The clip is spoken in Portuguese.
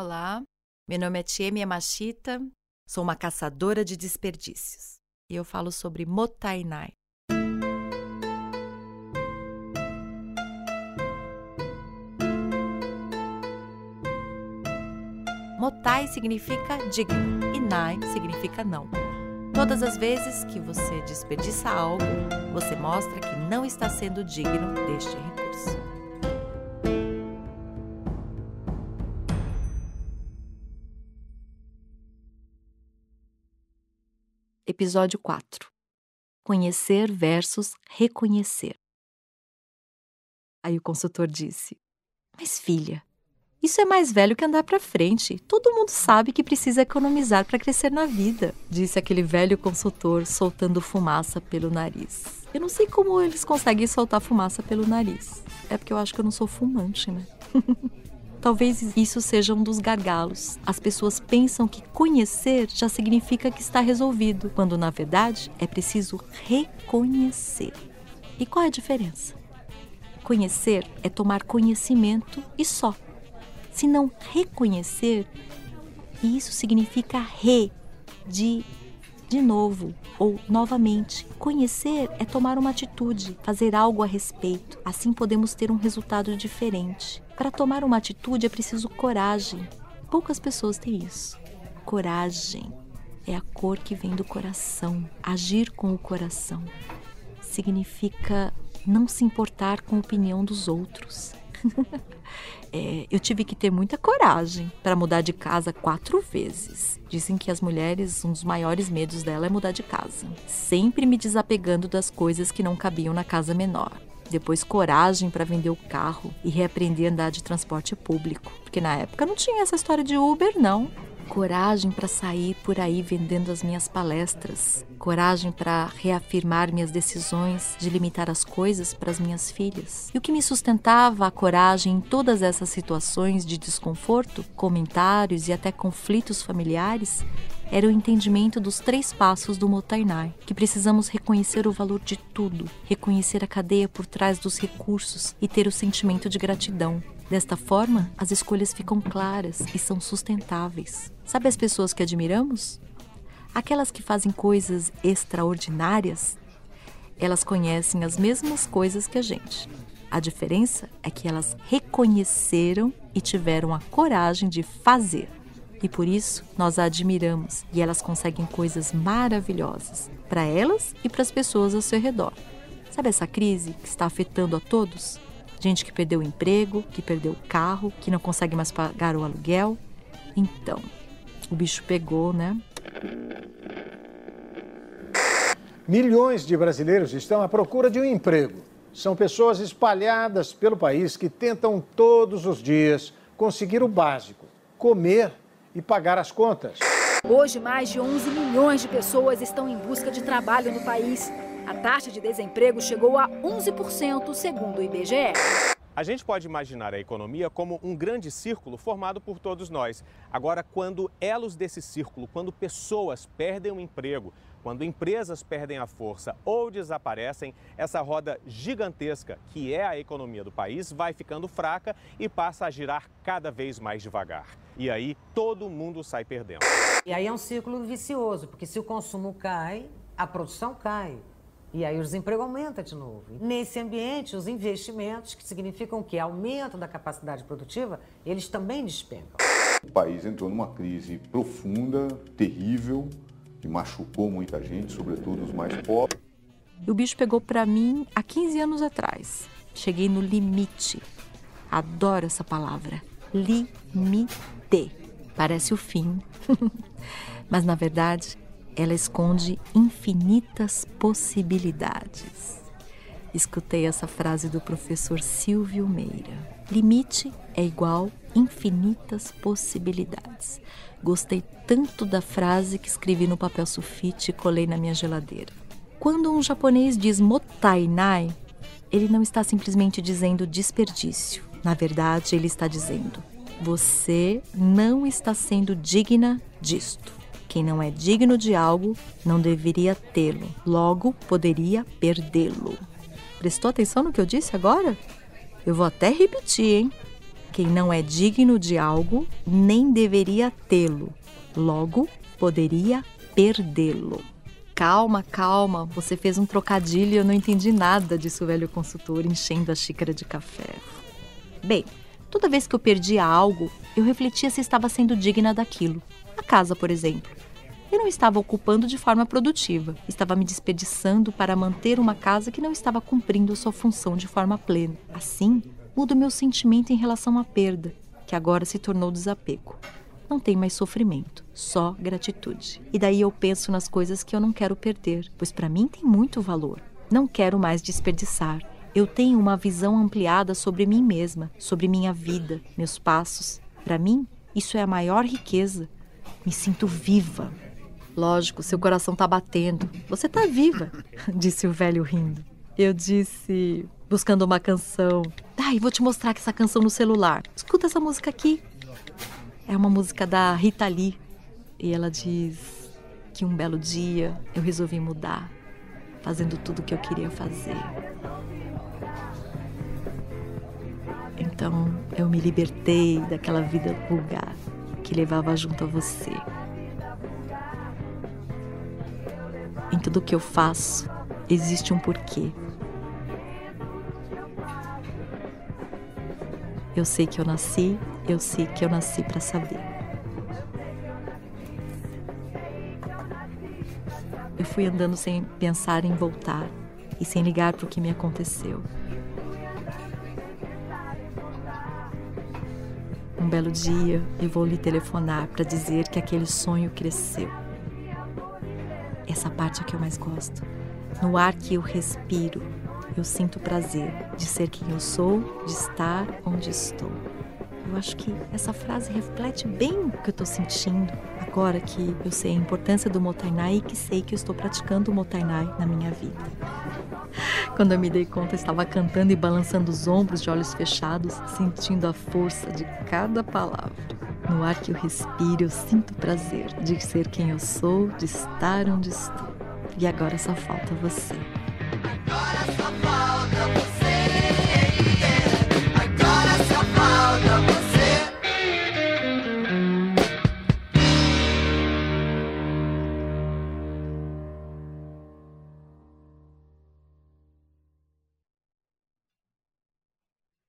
Olá, meu nome é Tiemi Yamashita, sou uma caçadora de desperdícios e eu falo sobre Motainai. Motai significa digno e Nai significa não. Todas as vezes que você desperdiça algo, você mostra que não está sendo digno deste recurso. Episódio 4 Conhecer versus reconhecer. Aí o consultor disse: Mas filha, isso é mais velho que andar para frente. Todo mundo sabe que precisa economizar para crescer na vida, disse aquele velho consultor, soltando fumaça pelo nariz. Eu não sei como eles conseguem soltar fumaça pelo nariz. É porque eu acho que eu não sou fumante, né? Talvez isso seja um dos gargalos. As pessoas pensam que conhecer já significa que está resolvido, quando na verdade é preciso reconhecer. E qual é a diferença? Conhecer é tomar conhecimento e só se não reconhecer, isso significa re, de de novo ou novamente. Conhecer é tomar uma atitude, fazer algo a respeito. Assim podemos ter um resultado diferente. Para tomar uma atitude é preciso coragem. Poucas pessoas têm isso. Coragem é a cor que vem do coração. Agir com o coração significa não se importar com a opinião dos outros. É, eu tive que ter muita coragem para mudar de casa quatro vezes. Dizem que as mulheres, um dos maiores medos dela é mudar de casa. Sempre me desapegando das coisas que não cabiam na casa menor. Depois, coragem para vender o carro e reaprender a andar de transporte público. Porque na época não tinha essa história de Uber, não coragem para sair por aí vendendo as minhas palestras, coragem para reafirmar minhas decisões de limitar as coisas para as minhas filhas. E o que me sustentava a coragem em todas essas situações de desconforto, comentários e até conflitos familiares era o entendimento dos três passos do Motainai, que precisamos reconhecer o valor de tudo, reconhecer a cadeia por trás dos recursos e ter o sentimento de gratidão, Desta forma, as escolhas ficam claras e são sustentáveis. Sabe as pessoas que admiramos? Aquelas que fazem coisas extraordinárias. Elas conhecem as mesmas coisas que a gente. A diferença é que elas reconheceram e tiveram a coragem de fazer. E por isso nós a admiramos e elas conseguem coisas maravilhosas para elas e para as pessoas ao seu redor. Sabe essa crise que está afetando a todos? gente que perdeu o emprego, que perdeu o carro, que não consegue mais pagar o aluguel. Então, o bicho pegou, né? Milhões de brasileiros estão à procura de um emprego. São pessoas espalhadas pelo país que tentam todos os dias conseguir o básico: comer e pagar as contas. Hoje, mais de 11 milhões de pessoas estão em busca de trabalho no país. A taxa de desemprego chegou a 11%, segundo o IBGE. A gente pode imaginar a economia como um grande círculo formado por todos nós. Agora, quando elos desse círculo, quando pessoas perdem o emprego, quando empresas perdem a força ou desaparecem, essa roda gigantesca que é a economia do país vai ficando fraca e passa a girar cada vez mais devagar. E aí todo mundo sai perdendo. E aí é um círculo vicioso, porque se o consumo cai, a produção cai. E aí o desemprego aumenta de novo. Nesse ambiente, os investimentos, que significam que aumento da capacidade produtiva, eles também despencam. O país entrou numa crise profunda, terrível, que machucou muita gente, sobretudo os mais pobres. E o bicho pegou para mim há 15 anos atrás. Cheguei no limite. Adoro essa palavra. Limite. Parece o fim. Mas na verdade, ela esconde infinitas possibilidades. Escutei essa frase do professor Silvio Meira. Limite é igual infinitas possibilidades. Gostei tanto da frase que escrevi no papel sulfite e colei na minha geladeira. Quando um japonês diz motainai, ele não está simplesmente dizendo desperdício. Na verdade, ele está dizendo: você não está sendo digna disto. Quem não é digno de algo não deveria tê-lo, logo poderia perdê-lo. Prestou atenção no que eu disse agora? Eu vou até repetir, hein? Quem não é digno de algo nem deveria tê-lo, logo poderia perdê-lo. Calma, calma, você fez um trocadilho e eu não entendi nada, disse o velho consultor, enchendo a xícara de café. Bem, toda vez que eu perdia algo, eu refletia se estava sendo digna daquilo. A casa, por exemplo. Eu não estava ocupando de forma produtiva, estava me desperdiçando para manter uma casa que não estava cumprindo sua função de forma plena. Assim, muda meu sentimento em relação à perda, que agora se tornou desapego não tem mais sofrimento, só gratitude. E daí eu penso nas coisas que eu não quero perder, pois para mim tem muito valor. Não quero mais desperdiçar. Eu tenho uma visão ampliada sobre mim mesma, sobre minha vida, meus passos. Para mim, isso é a maior riqueza. Me sinto viva. Lógico, seu coração tá batendo. Você tá viva, disse o velho rindo. Eu disse, buscando uma canção. Ai, vou te mostrar que essa canção no celular. Escuta essa música aqui. É uma música da Rita Lee e ela diz que um belo dia eu resolvi mudar, fazendo tudo o que eu queria fazer. Então eu me libertei daquela vida vulgar que levava junto a você. Em tudo que eu faço existe um porquê. Eu sei que eu nasci eu sei que eu nasci para saber. Eu fui andando sem pensar em voltar e sem ligar para o que me aconteceu. Um belo dia eu vou lhe telefonar para dizer que aquele sonho cresceu. Essa parte é que eu mais gosto. No ar que eu respiro, eu sinto prazer de ser quem eu sou, de estar onde estou. Eu acho que essa frase reflete bem o que eu estou sentindo agora que eu sei a importância do Motainai e que sei que eu estou praticando o Motainai na minha vida. Quando eu me dei conta, estava cantando e balançando os ombros de olhos fechados, sentindo a força de cada palavra. No ar que eu respiro, eu sinto prazer de ser quem eu sou, de estar onde estou. E. Agora só falta você.